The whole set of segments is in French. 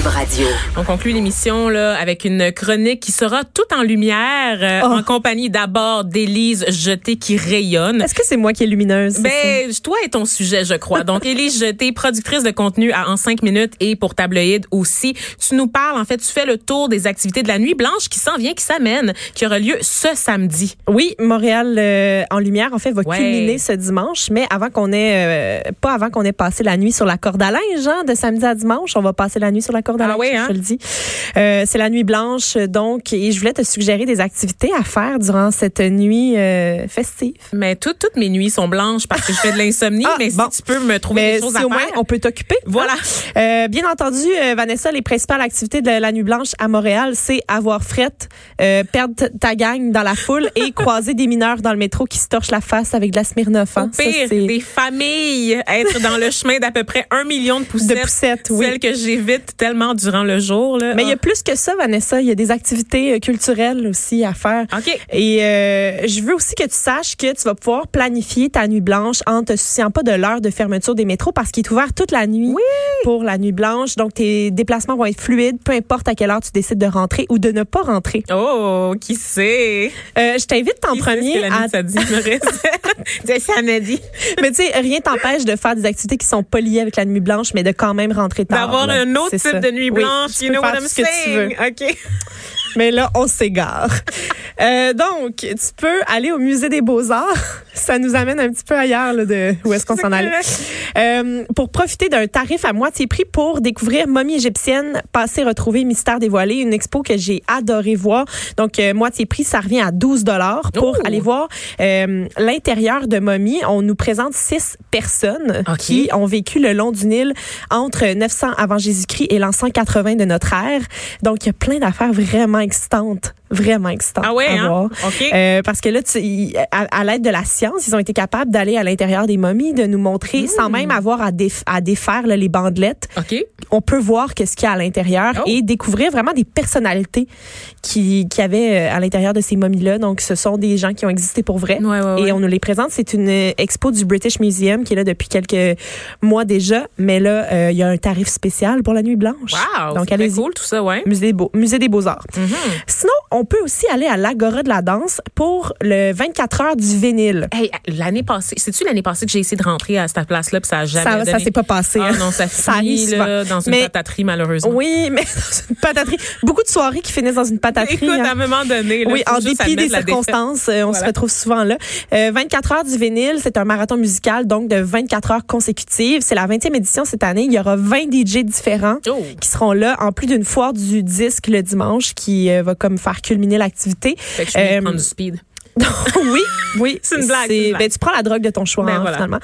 Cube Radio. On conclut l'émission là avec une chronique qui sera tout en lumière euh, Oh. en compagnie d'abord d'Élise Jeté qui rayonne. Est-ce que c'est moi qui est lumineuse? Ben, toi et ton sujet, je crois. Donc, Élise Jeté, productrice de contenu à En 5 minutes et pour Tabloïd aussi. Tu nous parles, en fait, tu fais le tour des activités de la Nuit Blanche qui s'en vient, qui s'amène, qui aura lieu ce samedi. Oui, Montréal euh, en lumière, en fait, va Ouais. culminer ce dimanche, mais avant qu'on ait, euh, pas avant qu'on ait passé la nuit sur la corde à linge, hein, de samedi à dimanche, on va passer la nuit sur la corde à Ah oui, hein? je te le dis. Euh, c'est la nuit blanche, donc, et je voulais te suggérer des activités à faire durant cette nuit euh, festive. Mais toutes toutes mes nuits sont blanches parce que je fais de l'insomnie, Ah, mais bon. si tu peux me trouver Mais des choses si à au moins on peut t'occuper. Voilà. hein. Euh, bien entendu, Vanessa, les principales activités de la nuit blanche à Montréal, c'est avoir frette, perdre ta gang dans la foule et croiser des mineurs dans le métro qui se torchent la face avec de la Smirnoff. Au hein. Ça, pire, c'est des familles être dans le chemin d'à peu près un million de poussettes. de poussettes, oui. Celles que j'évite tellement durant le jour. Là. Mais il y a plus que ça, Vanessa. Il y a des activités euh, culturelles aussi à faire. Ah. OK. Et euh, je veux aussi que tu saches que tu vas pouvoir planifier ta nuit blanche en te souciant pas de l'heure de fermeture des métros parce qu'il est ouvert toute la nuit pour la nuit blanche. Donc, tes déplacements vont être fluides, peu importe à quelle heure tu décides de rentrer ou de ne pas rentrer. Oh, qui sait? Euh, je t'invite en premier que la à nuit, ça dit, samedi. Mais tu sais, rien t'empêche de faire des activités qui sont pas liées avec la nuit blanche, mais de quand même rentrer tard. D'avoir un autre type ça. de nuit Oui, blanche. tu you peux know faire what I'm tout ce que tu veux. saying? OK? Mais là, on s'égare. Euh, donc, tu peux aller au musée des Beaux-Arts. Ça nous amène un petit peu ailleurs là, de où est-ce qu'on s'en allait. Euh, pour profiter d'un tarif à moitié prix pour découvrir Momie égyptienne, passé, retrouver, mystère dévoilé, une expo que j'ai adoré voir. Donc, euh, moitié prix, ça revient à 12 dollars pour Oh! aller voir l'intérieur de Momie. On nous présente six personnes qui ont vécu le long du Nil entre 900 avant Jésus-Christ et l'an 180 de notre ère. Donc, il y a plein d'affaires vraiment excitantes, vraiment excitantes Ah ouais, à hein? voir. Euh, parce que là, tu- à, à l'aide de la science, ils ont été capables d'aller à l'intérieur des momies, de nous montrer, sans Hmm. même avoir à, déf- à défaire là, les bandelettes. On peut voir qu'est-ce qu'il y a à l'intérieur Oh. et découvrir vraiment des personnalités qui, qui avaient euh, à l'intérieur de ces momies-là. Donc, ce sont des gens qui ont existé pour vrai. Ouais, ouais, ouais. Et on nous les présente. C'est une euh, expo du British Museum qui est là depuis quelques mois déjà. Mais là, euh, il y a un tarif spécial pour la nuit blanche. Wow. Donc, allez-y. cool, tout ça, ouais. Musée des, Beaux- Musée des Beaux-Arts. Mhm. Sinon, on peut aussi aller à l'Agora de la danse pour le 24 heures du vinyle. Hey, l'année passée, c'est-tu l'année passée que j'ai essayé de rentrer à cette place-là puis ça a jamais Ça, ça donné? s'est pas passé. Ah hein. non, ça Ça finit là, dans une Mais- pataterie malheureusement. Oui, mais dans une pataterie. Beaucoup de soirées qui finissent dans une pataterie. Écoute, hein. à un moment donné, là, Oui, en dépit des circonstances, euh, on se retrouve souvent là. Euh, 24 heures du vinyle, c'est un marathon musical, donc de 24 heures consécutives. C'est la 20e édition cette année. Il y aura 20 DJ différents Oh. qui seront là, en plus d'une foire du disque le dimanche qui euh, va comme faire culminer l'activité. Fait que je vais Euh, prendre du speed. oui, oui. C'est une blague, c'est une blague. Ben, tu prends la drogue de ton choix, Ben, hein, voilà. finalement.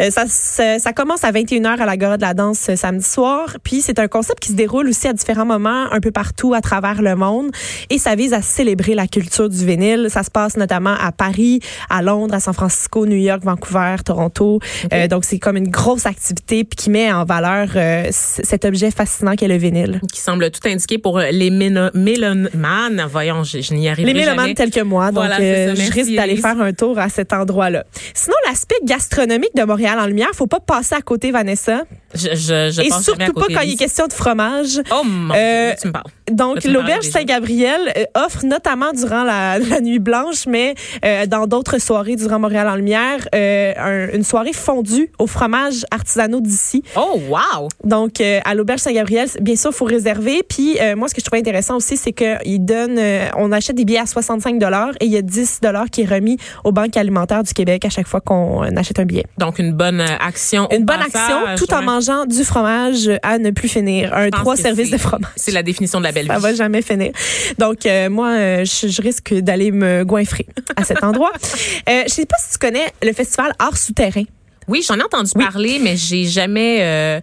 Euh, ça, ça, ça commence à 21h à l'Agora de la danse euh, samedi soir. Puis c'est un concept qui se déroule aussi à différents moments, un peu partout à travers le monde. Et ça vise à célébrer la culture du vinyle. Ça se passe notamment à Paris, à Londres, à San Francisco, New York, Vancouver, Toronto. Euh, donc c'est comme une grosse activité puis qui met en valeur euh, cet objet fascinant qu'est le vinyle. Qui semble tout indiqué pour les mélomanes. Voyons, je, je n'y arriverai Les mélomanes jamais. tels que moi, donc Voilà, euh. Je risque d'aller faire un tour à cet endroit-là. Sinon, l'aspect gastronomique de Montréal en lumière, faut pas passer à côté, Vanessa. Je, je, je Et surtout pas quand il est question de fromage. Oh mon Euh, Dieu, là, tu me parles. Donc, l'auberge. Saint-Gabriel euh, offre notamment durant la, la nuit blanche, mais euh, dans d'autres soirées durant Montréal en lumière, euh, un- une soirée fondue au fromage artisanaux d'ici. Oh, wow! Donc, euh, à l'auberge Saint-Gabriel, bien sûr, faut réserver. Puis, euh, moi, ce que je trouvais intéressant aussi, c'est qu'il donne, euh, on achète des billets à 65 dollars et il y a 10 qui est remis aux banques alimentaires du Québec à chaque fois qu'on euh, achète un billet. Donc, une bonne euh, action. Une bonne passage, action tout en mangeant du fromage à ne plus finir. Un trois services de fromage. C'est la définition de la belle Ça vie. va jamais finir. Donc, euh, moi, euh, je, je risque d'aller me goinfrer à cet endroit. Euh, je sais pas si tu connais le festival Art souterrain. Oui, j'en ai entendu parler, mais j'ai jamais. euh,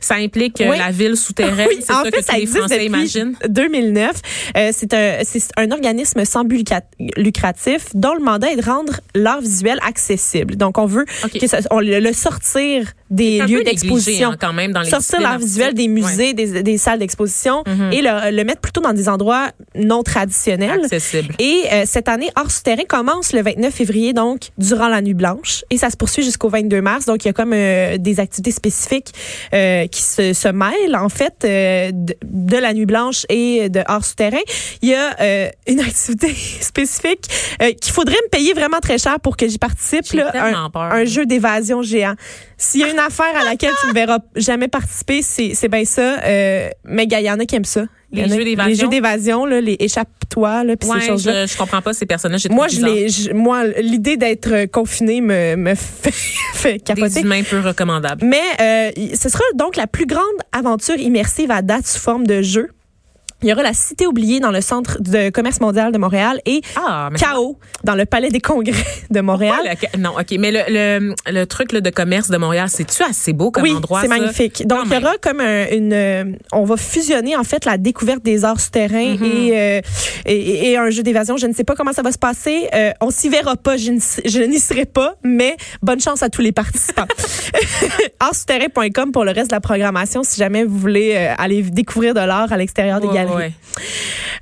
ça implique euh, Oui. la ville souterraine. Oui, c'est en ça fait, que ça tous les existe Français imaginent. 2009. Euh, c'est un c'est un organisme sans but lucra- lucratif dont le mandat est de rendre l'art visuel accessible. Donc on veut que ça, on le sortir des lieux d'exposition. hein, quand même dans les sortir l'art visuel des musées, des, des salles d'exposition Mhm. et le, le mettre plutôt dans des endroits non traditionnels. Accessible. Et euh, cette année, Art souterrain commence le 29 février, donc durant la nuit blanche, et ça se poursuit jusqu'au 22 mars. Donc il y a comme euh, des activités spécifiques euh, qui se, se mêlent en fait euh, de, de la nuit blanche et de Art souterrain. Il y a euh, une activité spécifique euh, qu'il faudrait me payer vraiment très cher pour que j'y participe. Là, un, un jeu d'évasion géant. S'il y a une affaire à laquelle tu ne verras jamais participer, c'est c'est bien ça. Euh, mais il y en a qui aiment ça. Les jeux d'évasion? Les jeux d'évasion, là, les échappe-toi, là, puis Ouais, ces choses-là. je, je comprends pas ces personnages. Moi, je l'ai, je- moi, l'idée d'être confiné me, me fait, fait Des capoter. humains peu recommandables. Mais euh, ce sera donc la plus grande aventure immersive à date sous forme de jeu. Il y aura la Cité oubliée dans le centre de commerce mondial de Montréal et Ah, Chaos dans le palais des congrès de Montréal. Le- non, ok, mais le, le, le truc là, de commerce de Montréal, c'est-tu assez beau comme oui, endroit c'est magnifique. Donc, il y aura comme un- une... euh, on va fusionner, en fait, la découverte des arts souterrains Mm-hmm. et, euh, et, et un jeu d'évasion. Je ne sais pas comment ça va se passer. Euh, on s'y verra pas. Je n'y serai pas, mais bonne chance à tous les participants. artsouterrain.com pour le reste de la programmation si jamais vous voulez aller découvrir de l'art à l'extérieur des galeries. Ouais.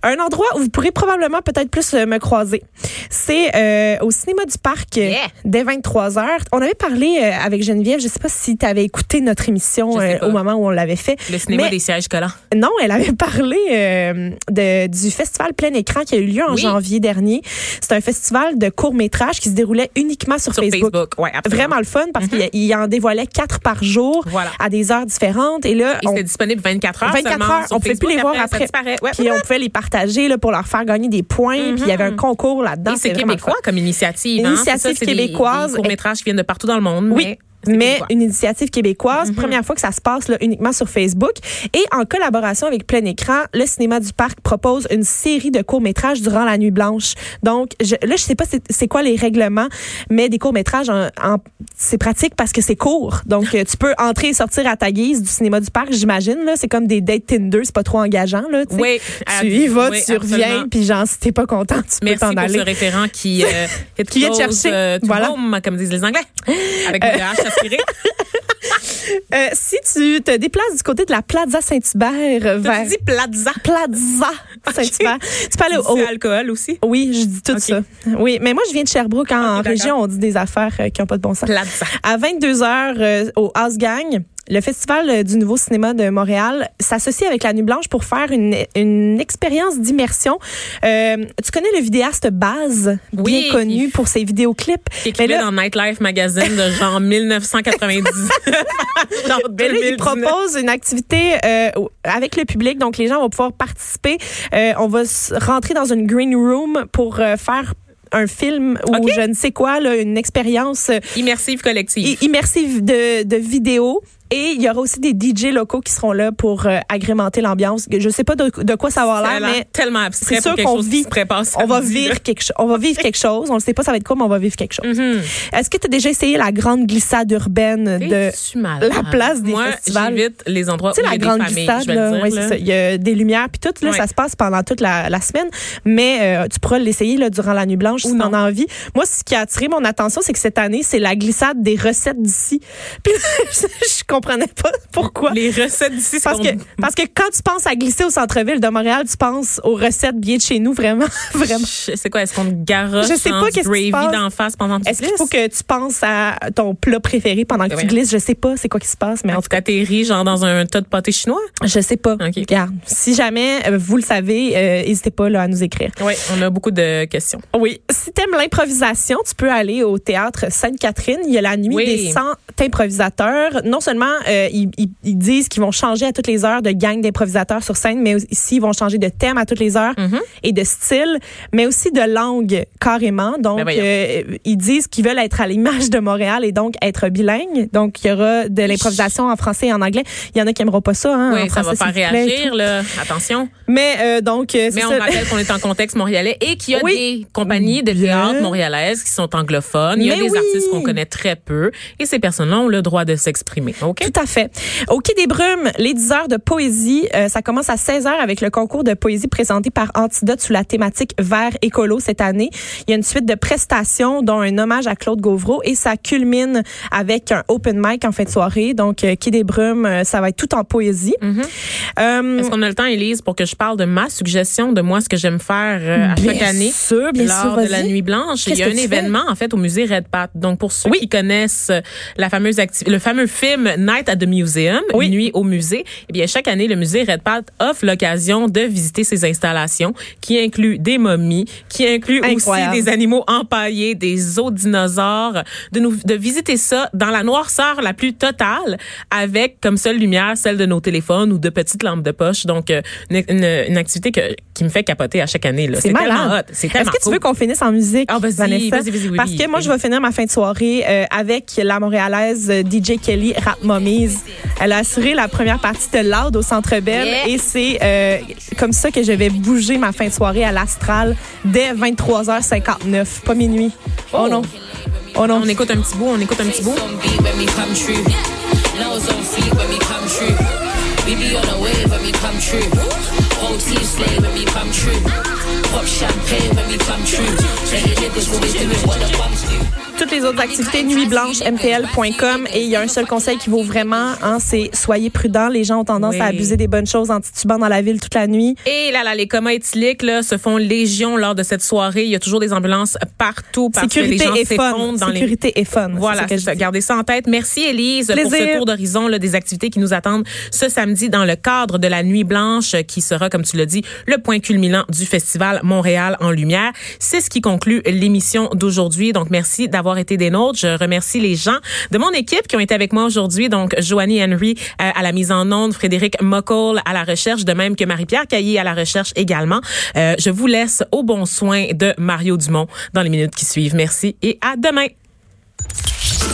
Un endroit où vous pourrez probablement peut-être plus euh, me croiser, c'est euh, au cinéma du parc euh, Yeah. dès 23 heures. On avait parlé euh, avec Geneviève, je sais pas si tu avais écouté notre émission euh, au moment où on l'avait fait. Le cinéma Mais- des sièges collants. Non, elle avait parlé euh, de, du festival plein écran qui a eu lieu en Oui. janvier dernier. C'est un festival de courts-métrages qui se déroulait uniquement sur, Sur Facebook. Facebook, ouais. Vraiment le fun parce qu'il y en dévoilait quatre par jour Voilà. à des heures différentes. Et là, Et on- disponible 24 heures 24 seulement heures, on pouvait plus les voir après. disparaît. Ouais. puis on pouvait les partager là, pour leur faire gagner des points. Puis il y avait un concours là-dedans. C'est québécois comme initiative. hein? Initiative ça, c'est des- québécoise. Des, courts-métrages qui viennent de partout dans le monde. Oui. mais Mais une initiative québécoise, première fois que ça se passe là, uniquement sur Facebook. Et en collaboration avec Plein Écran, le cinéma du parc propose une série de courts-métrages durant la nuit blanche. Donc, je, là, je sais pas c'est- quoi les règlements, mais des courts-métrages, en, en- c'est pratique parce que c'est court. Donc, euh, tu peux entrer et sortir à ta guise du cinéma du parc, j'imagine. là. C'est comme des dates Tinder, c'est pas trop engageant. Là. Oui, Tu y vas, oui, tu reviens, puis genre, si t'es pas content, tu Merci peux t'en pour aller. ce référent qui, euh, Qui vient te chercher. euh, Voilà. home, comme disent les Anglais. Avec mon Euh, si tu te déplaces du côté de la Plaza Saint-Hubert vers Tu dis plaza. Plaza Saint-Hubert, tu aller au, C'est alcool aussi? Oui, je dis tout ça. Oui, mais moi, je viens de Sherbrooke. En, région, on dit des affaires euh, qui n'ont pas de bon sens. Plaza. À 22 h au House Gang, le Festival euh, du Nouveau Cinéma de Montréal s'associe avec la Nuit Blanche pour faire une, une expérience d'immersion. Euh, tu connais le vidéaste Baz, bien Oui. connu pour ses vidéoclips. Qui écrivait là, dans Nightlife Magazine de genre 1990. genre là, il 2019. propose une activité euh, avec le public, donc les gens vont pouvoir participer. Euh, on va rentrer dans une green room pour faire un film ou je ne sais quoi, là, une expérience Immersive collective. immersive de, de vidéo. Et il y aura aussi des DJ locaux qui seront là pour euh, agrémenter l'ambiance. Je sais pas de, de quoi ça va Ça a l'air, mais tellement abstrait c'est sûr qu'on vit- se prépare on va vivre quelque chose. On va vivre quelque chose. On ne sait pas ça va être quoi, mais on va vivre quelque chose. Mhm. Est-ce que tu as déjà essayé la grande glissade urbaine de la place des Moi, festivals? j'évite les endroits où il y la a grande des familles, glissade, là, dire, ouais, là. ça. Il y a des lumières, puis tout, là, Ouais. ça se passe pendant toute la, la semaine, mais euh, tu pourras l'essayer là, durant la nuit blanche Ou si t'en as envie. Moi, ce qui a attiré mon attention, c'est que cette année, c'est la glissade des recettes d'ici. Je comprenais pas pourquoi. Les recettes d'ici, Parce que, parce que quand tu penses à glisser au centre-ville de Montréal, tu penses aux recettes bien de chez nous, vraiment. vraiment. C'est quoi, est-ce qu'on garoche Je sais pas qu'est-ce qui se gravy passe. d'en face pendant que tu Est-ce qu'il faut que tu penses à ton plat préféré pendant que tu glisses? Je sais pas c'est quoi qui se passe, mais en tout cas, T'atterris genre dans un tas de pâté chinois? je sais pas. Regarde, si jamais euh, vous le savez, euh, n'hésitez pas là, à nous écrire. Oui, on a beaucoup de questions. Oui. Si t'aimes l'improvisation, tu peux aller au théâtre Sainte-Catherine. Il y a la nuit Oui. des 100 improvisateurs. Non seulement euh, ils, ils- ils disent qu'ils vont changer à toutes les heures de gang d'improvisateurs sur scène, mais aussi ils vont changer de thème à toutes les heures Mhm. et de style, mais aussi de langue carrément. Donc, Ben euh, ils disent qu'ils veulent être à l'image de Montréal et donc être bilingues. Donc, il y aura de l'improvisation en français et en anglais. Il y en a qui aimeront pas ça. Hein, en Oui, ça va français, faire plaît, et réagir, là. Attention. Mais euh, donc, euh, Mais on ça. rappelle qu'on est en contexte montréalais et qu'il y a Oui. des compagnies de théâtre montréalaises qui sont anglophones. Il y a Mais des oui. artistes qu'on connaît très peu et ces personnes-là ont le droit de s'exprimer. OK? Tout à fait. Au Quai des Brumes, les 10 heures de poésie, euh, ça commence à 16 heures avec le concours de poésie présenté par Antidote sous la thématique vert écolo cette année. Il y a une suite de prestations dont un hommage à Claude Gauvreau et ça culmine avec un open mic en fin de soirée. Donc, euh, Quai des Brumes, euh, ça va être tout en poésie. Euh, Mm-hmm. Est-ce qu'on a le temps, Élise, pour que je parle de ma suggestion de moi, ce que j'aime faire euh, à Bien chaque année? sûr, bien lors sûr, de la nuit blanche, il y a un événement en fait au musée Red Pat. Donc pour ceux Oui. qui connaissent euh, la fameuse acti- le fameux film Night at the Museum, Oui. Nuit au musée, eh bien chaque année le musée Red Pat offre l'occasion de visiter ses installations qui incluent des momies, qui incluent Incroyable. aussi des animaux empaillés, des os dinosaures, de nous de visiter ça dans la noirceur la plus totale avec comme seule lumière celle de nos téléphones ou de petites lampes de poche. Donc euh, une, une- une activité que, qui me fait capoter à chaque année là. C'est tellement malade. hot. C'est Est-ce que tu veux qu'on finisse en musique, Ah, vas-y, Vanessa? vas-y, vas-y, oui, Parce oui. que moi, je vais finir ma fin de soirée euh, avec la Montréalaise euh, DJ Kelly Rap Mummies. Elle a assuré la première partie de Loud au Centre Bell Yeah. et c'est euh, comme ça que je vais bouger ma fin de soirée à l'Astral dès 23h59, pas minuit. Oh, Oh. non. Oh non. On écoute un petit bout, on écoute un petit bout. OTs slay when we come true. Pop champagne when we come true. Say niggas always doing what the bums do. Toutes les autres activités, nuitblanche.mtl.com. Et il y a un seul conseil qui vaut vraiment, hein, c'est soyez prudents. Les gens ont tendance Oui. à abuser des bonnes choses en titubant dans la ville toute la nuit. Et là, là, les comas éthyliques là, se font légion lors de cette soirée. Il y a toujours des ambulances partout parce Sécurité que les gens s'effondrent dans les Sécurité et fun. Voilà, que je. Gardez ça en tête. Merci, Élise, pour ce tour d'horizon là, des activités qui nous attendent ce samedi dans le cadre de la Nuit Blanche, euh, qui sera, comme tu l'as dit, le point culminant du Festival Montréal en Lumière. C'est ce qui conclut l'émission d'aujourd'hui. Donc, merci d'avoir été des nôtres. Je remercie les gens de mon équipe qui ont été avec moi aujourd'hui. Donc, Joanie Henry euh, à la mise en onde, Frédéric Mockle à la recherche, de même que Marie-Pierre Caillé à la recherche également. Euh, je vous laisse au bon soin de Mario Dumont dans les minutes qui suivent. Merci et à demain.